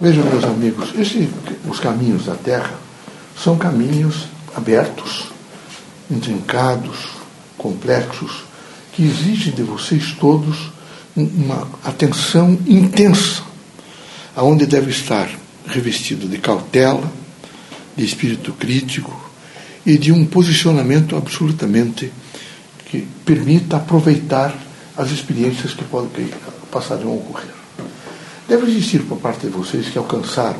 Vejam, meus amigos, esse, os caminhos da Terra são caminhos abertos, intrincados, complexos, que exigem de vocês todos uma atenção intensa, aonde deve estar revestido de cautela, de espírito crítico e de um posicionamento absolutamente que permita aproveitar as experiências que, podem, que passarão a ocorrer. Deve existir por parte de vocês que alcançaram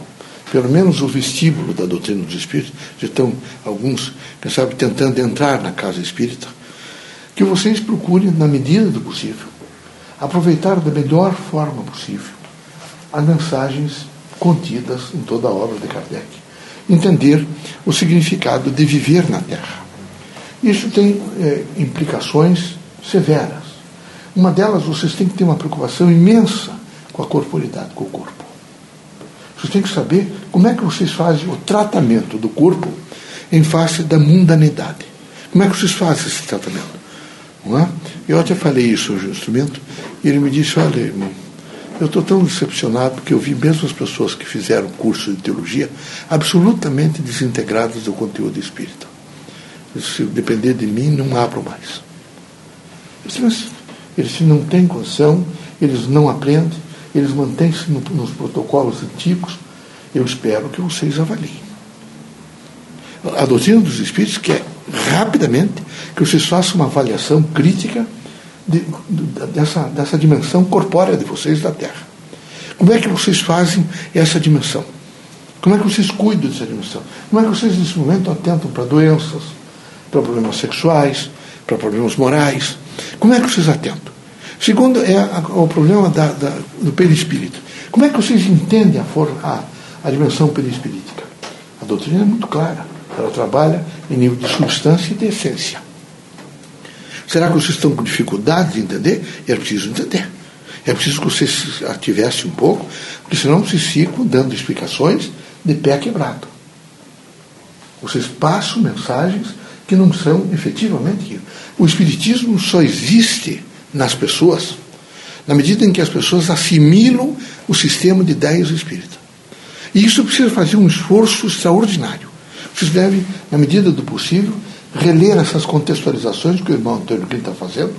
pelo menos o vestíbulo da doutrina dos espíritos, já estão alguns, quem sabe, tentando entrar na casa espírita, que vocês procurem, na medida do possível, aproveitar da melhor forma possível as mensagens contidas em toda a obra de Kardec. Entender o significado de viver na Terra. Isso tem é, implicações severas. Uma delas, vocês têm que ter uma preocupação imensa com a corporidade, com o corpo. Vocês têm que saber como é que vocês fazem o tratamento do corpo em face da mundanidade. Como é que vocês fazem esse tratamento? Não é? Eu até falei isso hoje no instrumento, e ele me disse, olha, irmão, eu estou tão decepcionado porque eu vi mesmo as pessoas que fizeram curso de teologia absolutamente desintegradas do conteúdo espírita. Se depender de mim, não abro mais. Mas eles não têm condição, eles não aprendem, eles mantêm-se no, nos protocolos antigos. Eu espero que vocês avaliem. A doutrina dos Espíritos quer rapidamente que vocês façam uma avaliação crítica de, de, dessa, dessa dimensão corpórea de vocês da Terra. Como é que vocês fazem essa dimensão? Como é que vocês cuidam dessa dimensão? Como é que vocês, nesse momento, atentam para doenças, para problemas sexuais, para problemas morais? Como é que vocês atentam? Segundo é o problema da, da, do perispírito. Como é que vocês entendem a, a, a dimensão perispirítica? A doutrina é muito clara. Ela trabalha em nível de substância e de essência. Será que vocês estão com dificuldade de entender? É preciso entender. É preciso que vocês ativessem um pouco, porque senão vocês ficam dando explicações de pé quebrado. Vocês passam mensagens que não são efetivamente. O Espiritismo só existe nas pessoas na medida em que as pessoas assimilam o sistema de ideias espírita. E isso precisa fazer um esforço extraordinário. Vocês devem, na medida do possível, reler essas contextualizações que o irmão Antônio Quinto está fazendo,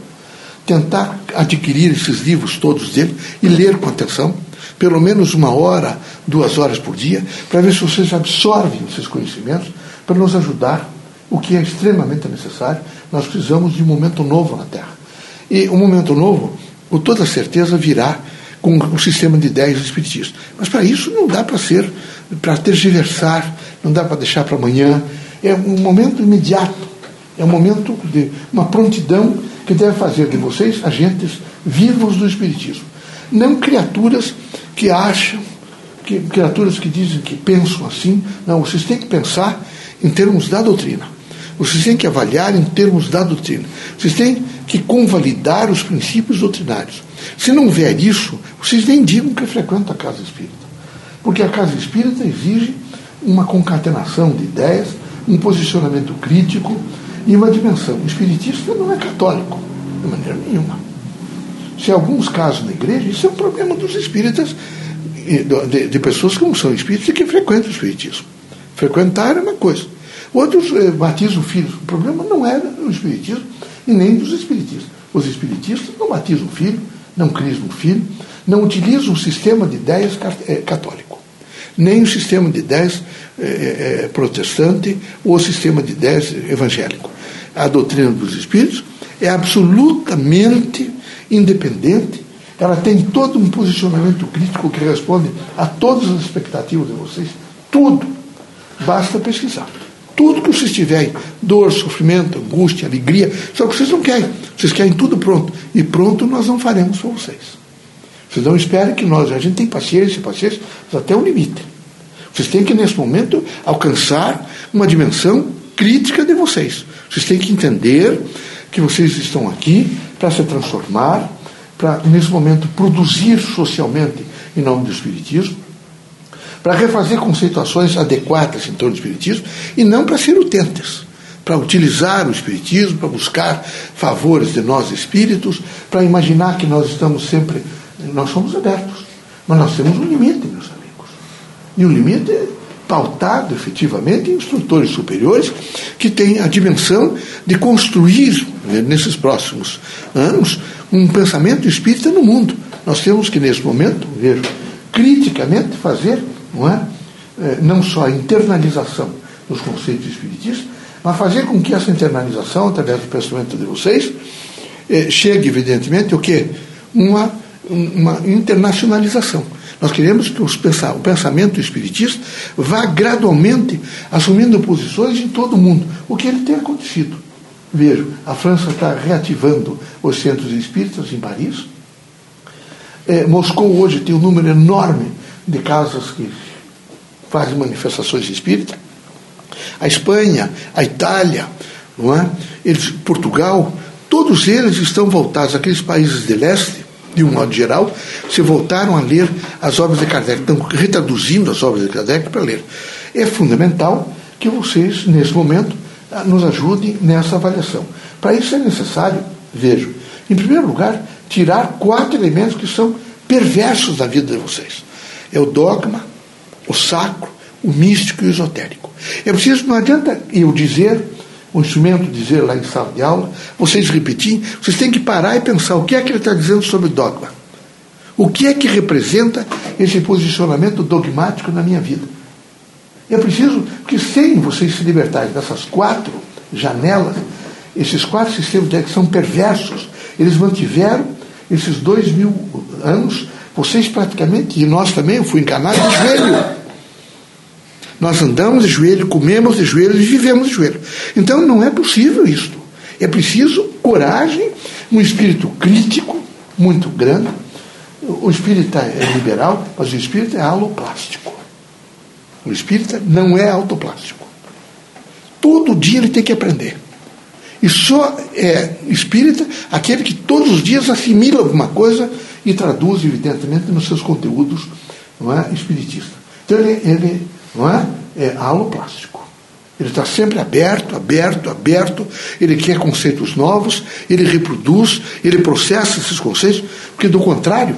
tentar adquirir esses livros todos dele e ler com atenção, pelo menos uma hora, duas horas por dia, para ver se vocês absorvem esses conhecimentos para nos ajudar, o que é extremamente necessário. Nós precisamos de um momento novo na Terra. E um momento novo, com toda certeza, virá com o sistema de ideias espiritistas. Mas para isso não dá para ser, para tergiversar, não dá para deixar para amanhã, é um momento imediato, é um momento de uma prontidão que deve fazer de vocês agentes vivos do Espiritismo. Não criaturas que acham, que, criaturas que dizem que pensam assim. Não, vocês têm que pensar em termos da doutrina. Vocês têm que avaliar em termos da doutrina. Vocês têm que convalidar os princípios doutrinários. Se não vier isso, vocês nem digam que frequentam a casa espírita. Porque a casa espírita exige uma concatenação de ideias um posicionamento crítico e uma dimensão. O espiritista não é católico, de maneira nenhuma. Se em alguns casos na igreja, isso é um problema dos espíritas, de, de pessoas que não são espíritas e que frequentam o espiritismo. Frequentar é uma coisa. Outros eh, batizam filhos. O problema não é do espiritismo e nem dos espiritistas. Os espiritistas não batizam filho, não crismam filho, não utilizam o sistema de ideias eh, católico, nem o sistema de ideias é, é, protestante ou sistema de ideias evangélico. A doutrina dos espíritos é absolutamente independente, ela tem todo um posicionamento crítico que responde a todas as expectativas de vocês. Tudo. Basta pesquisar. Tudo que vocês tiverem, dor, sofrimento, angústia, alegria, só que vocês não querem. Vocês querem tudo pronto. E pronto nós não faremos para vocês. Vocês não esperem que nós, a gente tem paciência, paciência, mas até um limite. Vocês têm que, nesse momento, alcançar uma dimensão crítica de vocês. Vocês têm que entender que vocês estão aqui para se transformar, para, nesse momento, produzir socialmente em nome do Espiritismo, para refazer conceituações adequadas em torno do Espiritismo e não para ser utentes, para utilizar o Espiritismo, para buscar favores de nós espíritos, para imaginar que nós estamos sempre. Nós somos abertos, mas nós temos um limite, meus amigos. E o limite é pautado efetivamente em instrutores superiores que têm a dimensão de construir, né, nesses próximos anos, um pensamento espírita no mundo. Nós temos que, nesse momento, ver criticamente fazer, não é? é não só a internalização dos conceitos espiritistas, mas fazer com que essa internalização, através do pensamento de vocês, é, chegue, evidentemente, o quê? Uma, uma internacionalização. Nós queremos que os, o pensamento espiritista vá gradualmente assumindo posições em todo o mundo, o que ele tem acontecido. Vejo, a França está reativando os centros espíritas em Paris. É, Moscou hoje tem um número enorme de casas que fazem manifestações espíritas. A Espanha, a Itália, não é? Eles, Portugal, todos eles estão voltados, aqueles países de leste, de um modo geral, se voltaram a ler as obras de Kardec, estão retraduzindo as obras de Kardec para ler. É fundamental que vocês, nesse momento, nos ajudem nessa avaliação. Para isso é necessário, vejo, em primeiro lugar, tirar quatro elementos que são perversos da vida de vocês. É o dogma, o sacro, o místico e o esotérico. É preciso, não adianta eu dizer, o instrumento dizer lá em sala de aula, vocês repetirem, vocês têm que parar e pensar o que é que ele está dizendo sobre dogma. O que é que representa esse posicionamento dogmático na minha vida? É preciso que, sem vocês se libertarem dessas quatro janelas, esses quatro sistemas que são perversos, eles mantiveram esses dois mil anos, vocês praticamente, e nós também, eu fui encanado de joelho. Nós andamos de joelho, comemos de joelho e vivemos de joelho. Então não é possível isto. É preciso coragem, um espírito crítico muito grande. O espírita é liberal, mas o espírito é aloplástico. O espírita não é autoplástico. Todo dia ele tem que aprender. E só é espírita aquele que todos os dias assimila alguma coisa e traduz, evidentemente, nos seus conteúdos não é, espiritistas. Então ele, ele não é? É aloplástico. Ele está sempre aberto, aberto, aberto, ele quer conceitos novos, ele reproduz, ele processa esses conceitos, porque do contrário,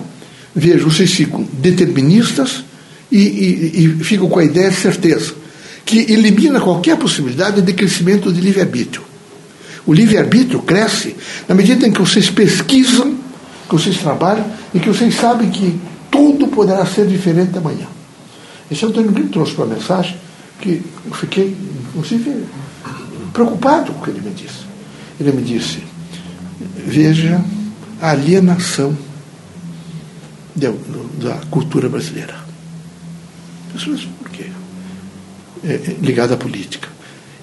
veja, vocês ficam deterministas e, e, e ficam com a ideia de certeza, que elimina qualquer possibilidade de crescimento de livre-arbítrio. O livre-arbítrio cresce na medida em que vocês pesquisam, que vocês trabalham e que vocês sabem que tudo poderá ser diferente amanhã. Esse Antônio Brito trouxe para a mensagem que eu fiquei, inclusive, preocupado com o que ele me disse. Ele me disse: veja a alienação da, cultura brasileira. Pessoas, por quê? É, é, ligada à política.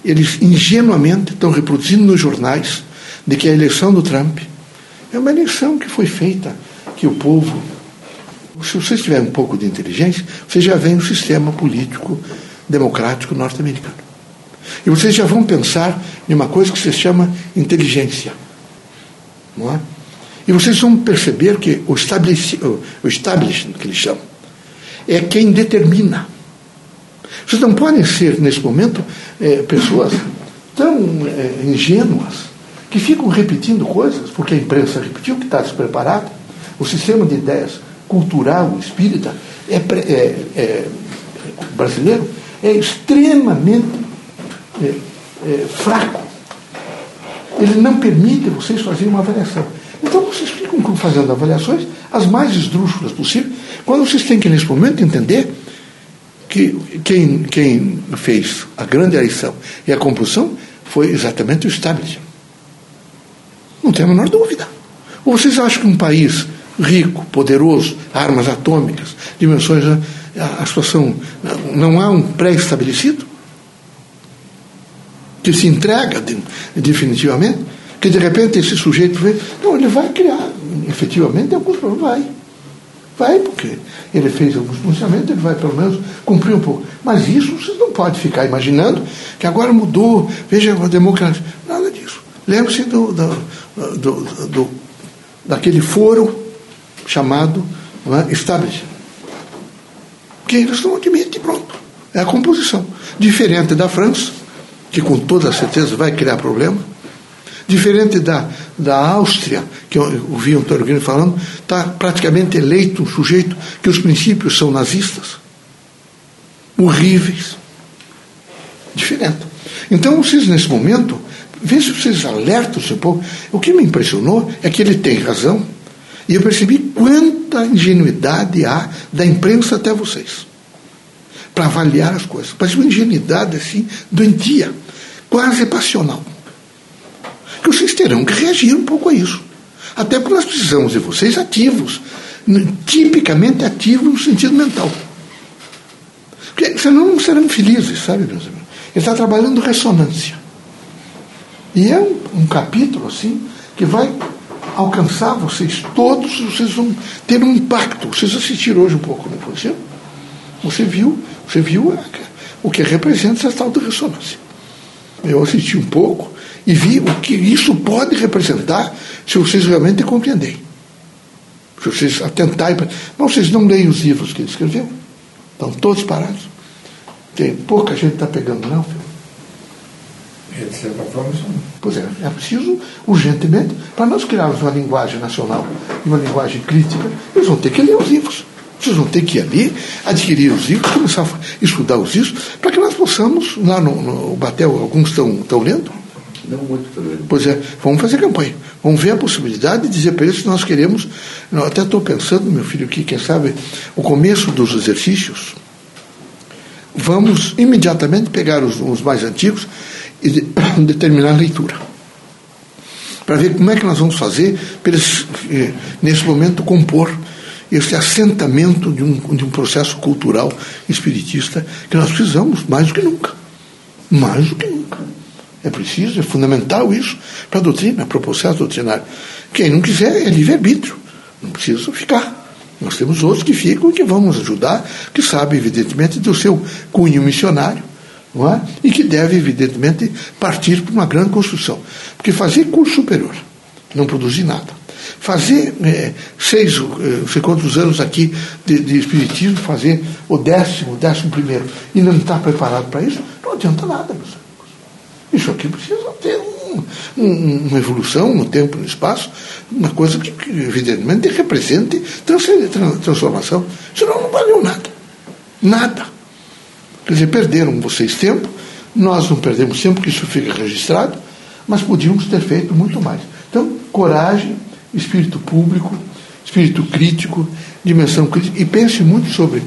Eles ingenuamente estão reproduzindo nos jornais de que a eleição do Trump é uma eleição que foi feita, que o povo se vocês tiverem um pouco de inteligência, vocês já veem o sistema político democrático norte-americano. E vocês já vão pensar em uma coisa que se chama inteligência. Não é? E vocês vão perceber que o, o establishment, que eles chamam, é quem determina. Vocês não podem ser, nesse momento, é, pessoas tão é, ingênuas que ficam repetindo coisas, porque a imprensa repetiu que está despreparada. O sistema de ideias cultural espírita é, é, é, brasileiro é extremamente é, é, fraco. Ele não permite vocês fazerem uma avaliação. Então vocês ficam fazendo avaliações as mais esdrúxulas possíveis, quando vocês têm que, nesse momento, entender que quem, quem fez a grande eleição e a compulsão foi exatamente o establishment. Não tem a menor dúvida. Ou vocês acham que um país rico, poderoso, armas atômicas, dimensões. A, a situação. Não há um pré-estabelecido que se entrega de, definitivamente, que de repente esse sujeito vê. Não, ele vai criar, efetivamente, alguns problemas. Vai. Vai, porque ele fez alguns pronunciamentos, ele vai pelo menos cumprir um pouco. Mas isso vocês não podem ficar imaginando que agora mudou, veja a democracia. Nada disso. Lembre-se do, do, do, do, daquele foro chamado é, establishment. Que eles não admitem, pronto. É a composição. Diferente da França, que com toda certeza vai criar problema. Diferente da, da Áustria, que eu ouvi o Antônio falando, está praticamente eleito um sujeito que os princípios são nazistas. horríveis. Diferente. Então, vocês, nesse momento, vejam se vocês alertam o seu povo. O que me impressionou é que ele tem razão. E eu percebi quanta ingenuidade há da imprensa até vocês para avaliar as coisas. Parece uma ingenuidade assim, doentia, quase passional. Que vocês terão que reagir um pouco a isso. Até porque nós precisamos de vocês ativos, tipicamente ativos no sentido mental. Porque senão não serão felizes, sabe, meus amigos? Ele está trabalhando ressonância. E é um, um capítulo assim que vai alcançar vocês todos, vocês vão ter um impacto. Vocês assistiram hoje um pouco, não foi? Você viu, você viu o que representa essa tal de ressonância. Eu assisti um pouco e vi o que isso pode representar se vocês realmente compreenderem. Se vocês atentarem. Mas vocês não leem os livros que ele escreveu? Estão todos parados. Tem pouca gente está pegando, não, filho? De certa forma, sim. Pois é, é preciso, urgentemente, para nós criarmos uma linguagem nacional e uma linguagem crítica, eles vão ter que ler os livros. Vocês vão ter que ir ali, adquirir os livros, começar a estudar os livros, para que nós possamos, lá no, no Batel, alguns estão lendo? Não muito. Pois é, vamos fazer campanha. Vamos ver a possibilidade de dizer para eles que nós queremos. Eu até estou pensando, meu filho, que, quem sabe, o começo dos exercícios, vamos imediatamente pegar os, os mais antigos e de, determinar a leitura. Para ver como é que nós vamos fazer para eles, eh, nesse momento, compor esse assentamento de um, de um processo cultural espiritista que nós precisamos mais do que nunca. Mais do que nunca. É preciso, é fundamental isso para a doutrina, para o processo doutrinário. Quem não quiser é livre-arbítrio, não precisa ficar. Nós temos outros que ficam e que vamos ajudar, que sabem, evidentemente, do seu cunho missionário, não é? e que deve, evidentemente, partir para uma grande construção. Porque fazer curso superior, não produzir nada. Fazer é, seis, é, sei quantos anos aqui de, de espiritismo, fazer o décimo, o décimo primeiro, e não estar preparado para isso, não adianta nada, meus. Isso aqui precisa ter um, um, uma evolução no tempo no espaço, uma coisa que, que evidentemente represente transformação. Senão não valeu nada. Nada. Quer dizer, perderam vocês tempo, nós não perdemos tempo, porque isso fica registrado, mas podíamos ter feito muito mais. Então, coragem, espírito público, espírito crítico, dimensão crítica, e pense muito sobre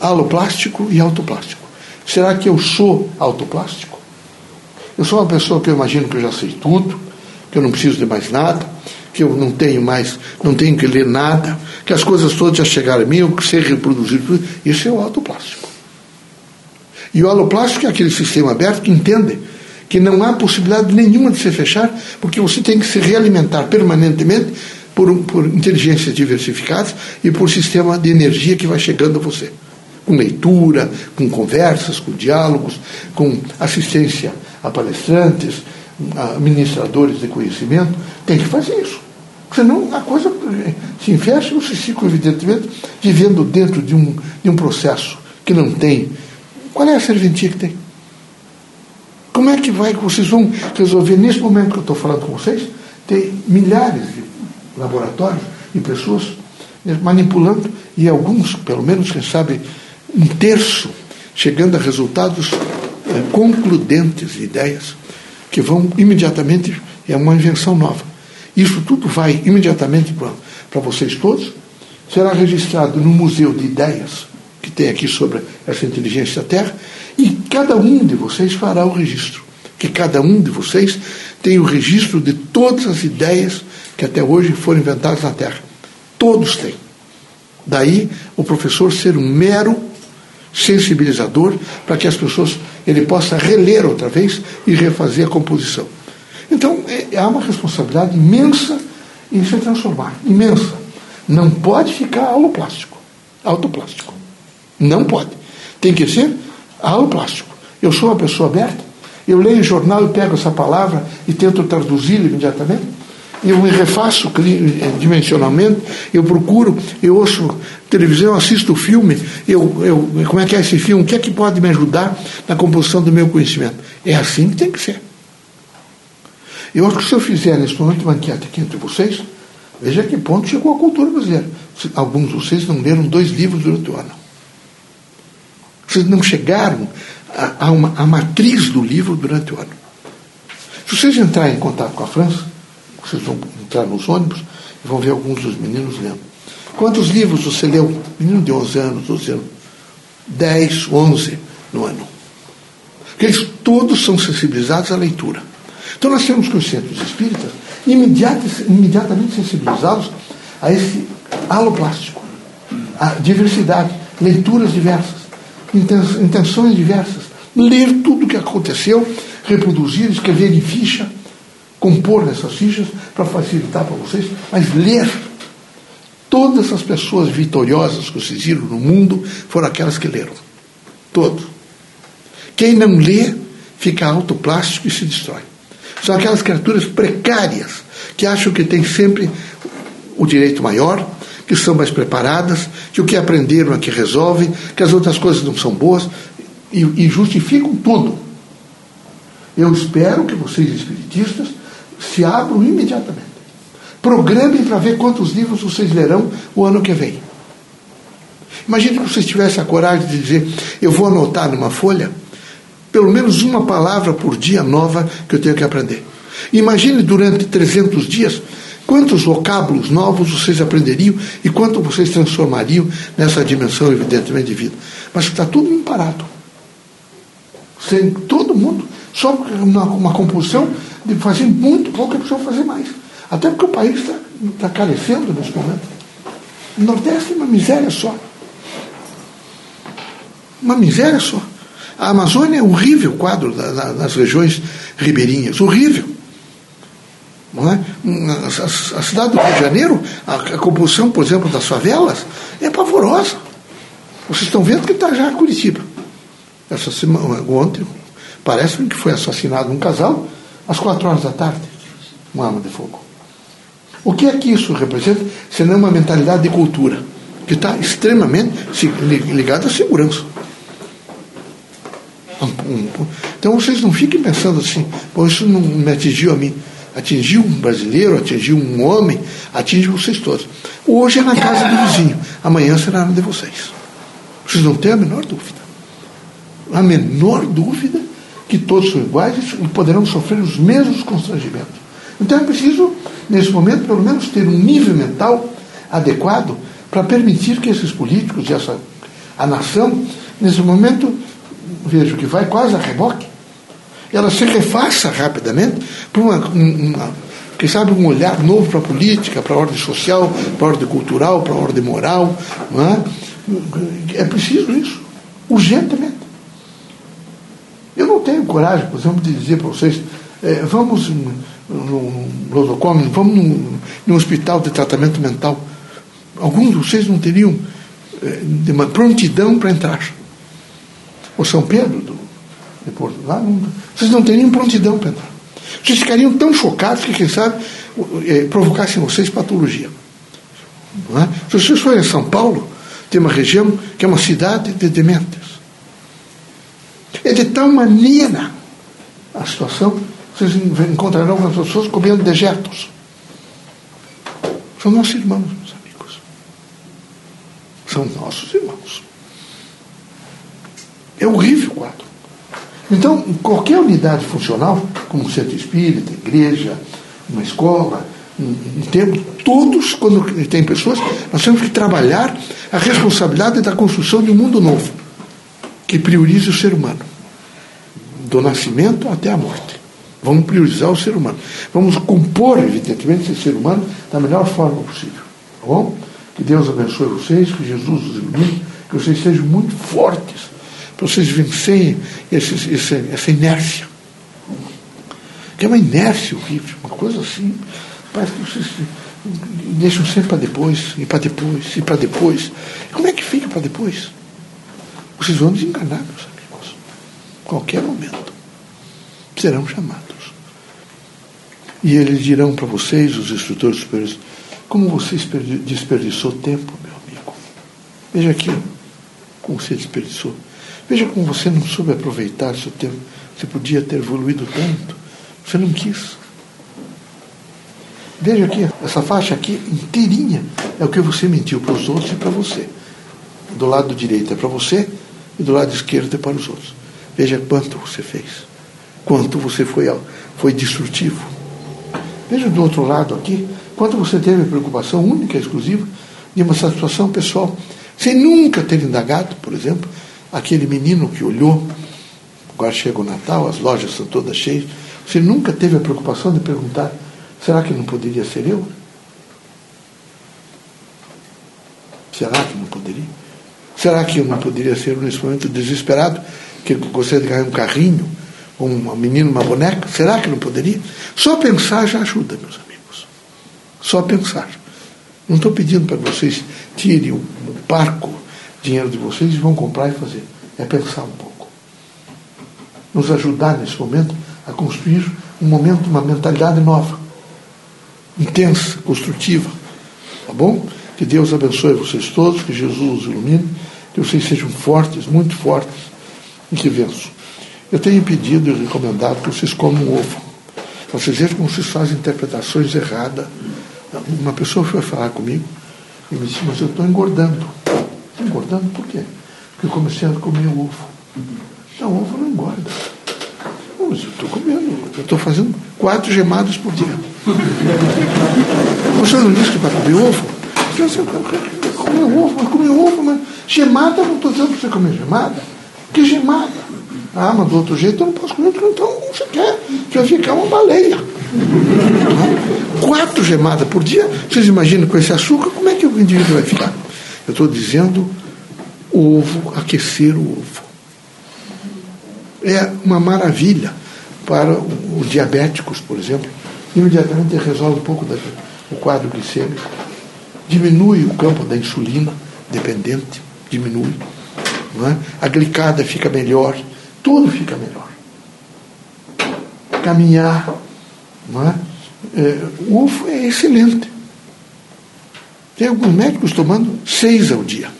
aloplástico e autoplástico. Será que eu sou autoplástico? Eu sou uma pessoa que eu imagino que eu já sei tudo, que eu não preciso de mais nada, que eu não tenho mais, não tenho que ler nada, que as coisas todas já chegaram a mim, eu sei reproduzir tudo. Isso é o autoplástico. E o aloplástico é aquele sistema aberto que entende que não há possibilidade nenhuma de se fechar, porque você tem que se realimentar permanentemente por, por inteligências diversificadas e por sistema de energia que vai chegando a você. Com leitura, com conversas, com diálogos, com assistência a palestrantes, a ministradores de conhecimento. Tem que fazer isso. Senão a coisa se fecha e você fica, evidentemente, vivendo dentro de um, de um processo que não tem. Qual é a serventia que tem? Como é que vai, vocês vão resolver, nesse momento que eu estou falando com vocês, tem milhares de laboratórios e pessoas manipulando, e alguns, pelo menos, quem sabe, um terço, chegando a resultados concludentes de ideias que vão imediatamente, é uma invenção nova. Isso tudo vai imediatamente para vocês todos, será registrado no Museu de Ideias, que tem aqui sobre essa inteligência da Terra, e cada um de vocês fará o registro. Que cada um de vocês tem o registro de todas as ideias que até hoje foram inventadas na Terra. Todos têm. Daí o professor ser um mero sensibilizador para que as pessoas ele possa reler outra vez e refazer a composição. Então é, há uma responsabilidade imensa em se transformar, imensa. Não pode ficar aloplástico, autoplástico. Não pode. Tem que ser aloplástico. Eu sou uma pessoa aberta, eu leio o jornal e pego essa palavra e tento traduzi-la imediatamente. Eu me refaço dimensionalmente, eu procuro, eu ouço televisão, assisto filme, eu, eu, como é que é esse filme, o que é que pode me ajudar na composição do meu conhecimento. É assim que tem que ser. Eu acho que se eu fizer nesse momento uma enquete aqui entre vocês, veja que ponto chegou a cultura brasileira. Alguns de vocês não leram dois livros durante o ano. Vocês não chegaram a, uma, a matriz do livro durante o ano. Se vocês entrarem em contato com a França, vocês vão entrar nos ônibus e vão ver alguns dos meninos lendo. Quantos livros você leu? Menino de 11 anos, 12 anos. 10, 11 no ano. Porque eles todos são sensibilizados à leitura. Então nós temos que os centros espíritas imediatamente sensibilizados a esse halo plástico, a diversidade, leituras diversas, intenções diversas, ler tudo o que aconteceu, reproduzir, escrever em ficha, compor nessas fichas para facilitar para vocês, mas ler. Todas as pessoas vitoriosas que vocês viram no mundo foram aquelas que leram. Todos. Quem não lê fica autoplástico e se destrói. São aquelas criaturas precárias que acham que têm sempre o direito maior, que são mais preparadas, que o que aprenderam é que resolve, que as outras coisas não são boas e, e justificam tudo. Eu espero que vocês, espiritistas, se abram imediatamente. Programem para ver quantos livros vocês lerão o ano que vem. Imagine que vocês tivessem a coragem de dizer: eu vou anotar numa folha pelo menos uma palavra por dia nova que eu tenho que aprender. Imagine durante 300 dias quantos vocábulos novos vocês aprenderiam e quanto vocês transformariam nessa dimensão, evidentemente, de vida. Mas está tudo imparado. Sem todo mundo, só uma, uma composição de fazer muito pouco é possível fazer mais. Até porque o país está tá carecendo nesse momento. O Nordeste é uma miséria só. Uma miséria só. A Amazônia é horrível quadro da, da, regiões ribeirinhas, horrível. É? a, a, cidade do Rio de Janeiro, a, a, composição, por exemplo, das favelas, é pavorosa. Vocês estão vendo que está já Curitiba. Essa semana, ontem, parece-me que foi assassinado um casal às quatro horas da tarde, uma arma de fogo. O que é que isso representa, senão uma mentalidade de cultura, que está extremamente ligada à segurança. Então vocês não fiquem pensando assim, Pô, isso não me atingiu a mim. Atingiu um brasileiro, atingiu um homem, atinge vocês todos. Hoje é na casa do vizinho, amanhã será na de vocês. Vocês não têm a menor dúvida. A menor dúvida que todos são iguais e poderão sofrer os mesmos constrangimentos. Então é preciso, nesse momento, pelo menos ter um nível mental adequado para permitir que esses políticos e essa, a nação, nesse momento, vejo que vai quase a reboque, ela se refaça rapidamente para uma, uma, quem sabe um olhar novo para a política, para a ordem social, para a ordem cultural, para a ordem moral. É? é preciso isso, urgentemente. Eu não tenho coragem, por exemplo, de dizer para vocês, é, vamos no nosocômio, vamos num, num hospital de tratamento mental. Alguns de vocês não teriam é, uma prontidão para entrar o São Pedro do, de Portugal, não, vocês não teriam prontidão para entrar. Vocês ficariam tão chocados que, quem sabe, é, provocassem vocês patologia. É? Se vocês forem a São Paulo, tem uma região que é uma cidade de dementes. É de tal maneira a situação, vocês encontrarão as pessoas comendo dejetos. São nossos irmãos, meus amigos. São nossos irmãos. É horrível o quadro. Então, qualquer unidade funcional, como um centro espírita, igreja, uma escola, um, tempo, todos, quando tem pessoas, nós temos que trabalhar a responsabilidade da construção de um mundo novo, que priorize o ser humano, do nascimento até a morte. Vamos priorizar o ser humano. Vamos compor, evidentemente, esse ser humano da melhor forma possível. Tá bom? Que Deus abençoe vocês, que Jesus os ilumine, que vocês sejam muito fortes para vocês vencerem esse, esse, essa inércia. Que é uma inércia horrível, uma coisa assim. Parece que vocês deixam sempre para depois, e para depois, e para depois. Como é que fica para depois? Vocês vão desenganar, meus amigos. Qualquer momento. Serão chamados. E eles dirão para vocês, os instrutores superiores, como você desperdiçou tempo, meu amigo. Veja aqui como você desperdiçou. Veja como você não soube aproveitar seu tempo. Você podia ter evoluído tanto. Você não quis. Veja aqui, essa faixa aqui inteirinha é o que você mentiu para os outros e para você. Do lado direito é para você, e do lado esquerdo é para os outros. Veja quanto você fez, quanto você foi, foi destrutivo. Veja do outro lado aqui, quanto você teve preocupação única exclusiva de uma satisfação pessoal. Você nunca ter indagado, por exemplo, aquele menino que olhou, agora chega o Natal, as lojas são todas cheias, você nunca teve a preocupação de perguntar: será que não poderia ser eu? Será que não poderia? Será que eu não poderia ser nesse momento desesperado, que gostaria de ganhar um carrinho, um menino, uma boneca? Será que não poderia? Só pensar já ajuda, meus amigos. Só pensar. Não estou pedindo para vocês tirem o, o parco, dinheiro de vocês e vão comprar e fazer. É pensar um pouco. Nos ajudar nesse momento a construir um momento, uma mentalidade nova, intensa, construtiva. Tá bom? Que Deus abençoe vocês todos, que Jesus os ilumine, que vocês sejam fortes, muito fortes e que vençam. Eu tenho pedido e recomendado que vocês comam ovo. Vocês vejam como vocês fazem interpretações erradas. Uma pessoa foi falar comigo e me disse, mas eu estou engordando. Engordando por quê? Porque eu comecei a comer ovo. Não, ovo não engorda. Mas eu estou comendo, eu estou fazendo quatro gemadas por dia. Você não disse que para comer ovo? Você comer ovo, mas comer ovo, mas gemada, não estou dizendo para você comer gemada. Que gemada? Ah, mas do outro jeito eu não posso comer, então você quer, você vai ficar uma baleia. Quatro gemadas por dia, vocês imaginam com esse açúcar, como é que o indivíduo vai ficar? Eu estou dizendo ovo, aquecer o ovo. É uma maravilha para os diabéticos, por exemplo. Imediatamente resolve um pouco do quadro glicêmico diminui o campo da insulina dependente, diminui. É? A glicada fica melhor, tudo fica melhor. Caminhar, é? É, o UFO é excelente. Tem alguns médicos tomando seis ao dia.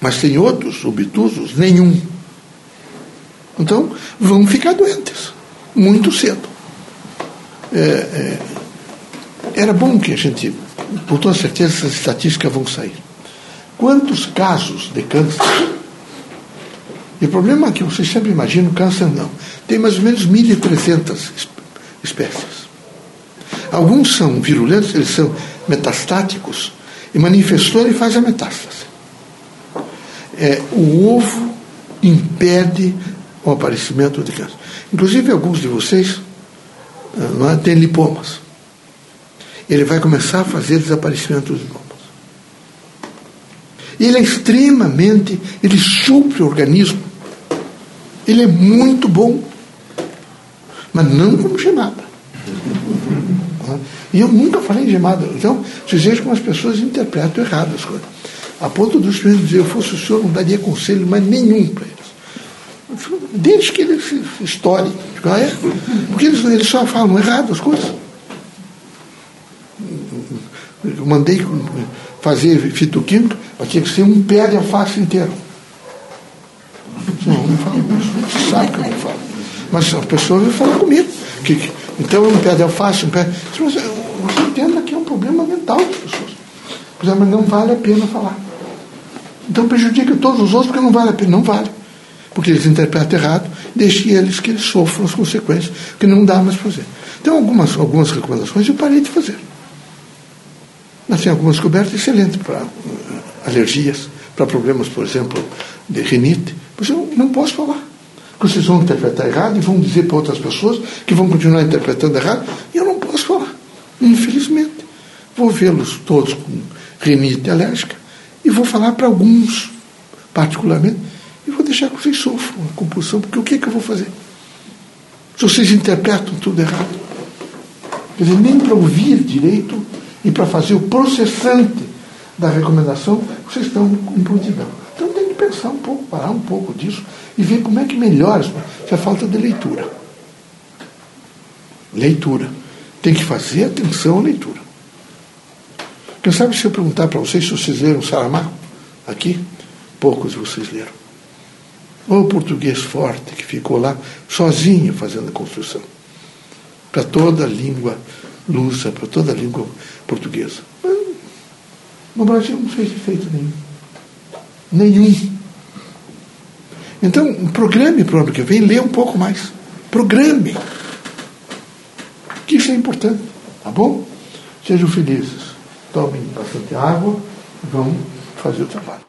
Mas tem outros, obtusos, nenhum. Então, vão ficar doentes muito cedo. É, é, era bom que a gente com toda certeza essas estatísticas vão sair. Quantos casos de câncer? E o problema é que vocês sempre imaginam câncer não. Tem mais ou menos 1.300 espécies. Alguns são virulentos, eles são metastáticos, e manifestou e faz a metástase. É, o ovo impede o aparecimento de câncer. Inclusive, alguns de vocês ah, não é, têm lipomas ele vai começar a fazer desaparecimento dos glóbulos. Ele é extremamente, ele supre o organismo. Ele é muito bom, mas não como gemada. E eu nunca falei em gemada. Então, vocês vejam como as pessoas interpretam errado as coisas. A ponto dos primeiros dizer, eu fosse o senhor, não daria conselho mais nenhum para eles. Desde que eles se estourem. É? Porque eles, eles só falam errado as coisas. Eu mandei fazer fitoquímica, mas tinha que ser um pé de alface inteiro. Não, não falo isso. Sabe que eu não falo. Mas a pessoa falar comigo. Que, que, então, um pé de alface, um pé. Você, você entenda que é um problema mental das pessoas. Mas não vale a pena falar. Então prejudica todos os outros porque não vale a pena. Não vale. Porque eles interpretam errado, deixe eles que eles sofram as consequências, que não dá mais para fazer. Então, algumas, algumas recomendações eu parei de fazer. Tem algumas cobertas excelentes para eh, alergias, para problemas, por exemplo, de rinite. Mas eu não posso falar. Porque vocês vão interpretar errado e vão dizer para outras pessoas que vão continuar interpretando errado. E eu não posso falar. Infelizmente. Vou vê-los todos com rinite alérgica e vou falar para alguns, particularmente, e vou deixar que vocês sofram a compulsão, porque o que, é que eu vou fazer? Se vocês interpretam tudo errado. Quer dizer, nem para ouvir direito e para fazer o processante da recomendação, vocês estão em prontidão. Então tem que pensar um pouco, parar um pouco disso e ver como é que melhora. Isso é falta de leitura. Leitura. Tem que fazer atenção à leitura. Quem sabe se eu perguntar para vocês se vocês leram Saramago aqui, poucos de vocês leram. Ou o português forte que ficou lá sozinho fazendo a construção. Para toda a língua lusa, para toda a língua portuguesa. No Brasil não fez efeito nenhum. Nenhum. Então, programe para o ano que vem, lê um pouco mais. Programe. Que isso é importante, tá bom? Sejam felizes. Tomem bastante água vamos fazer o trabalho.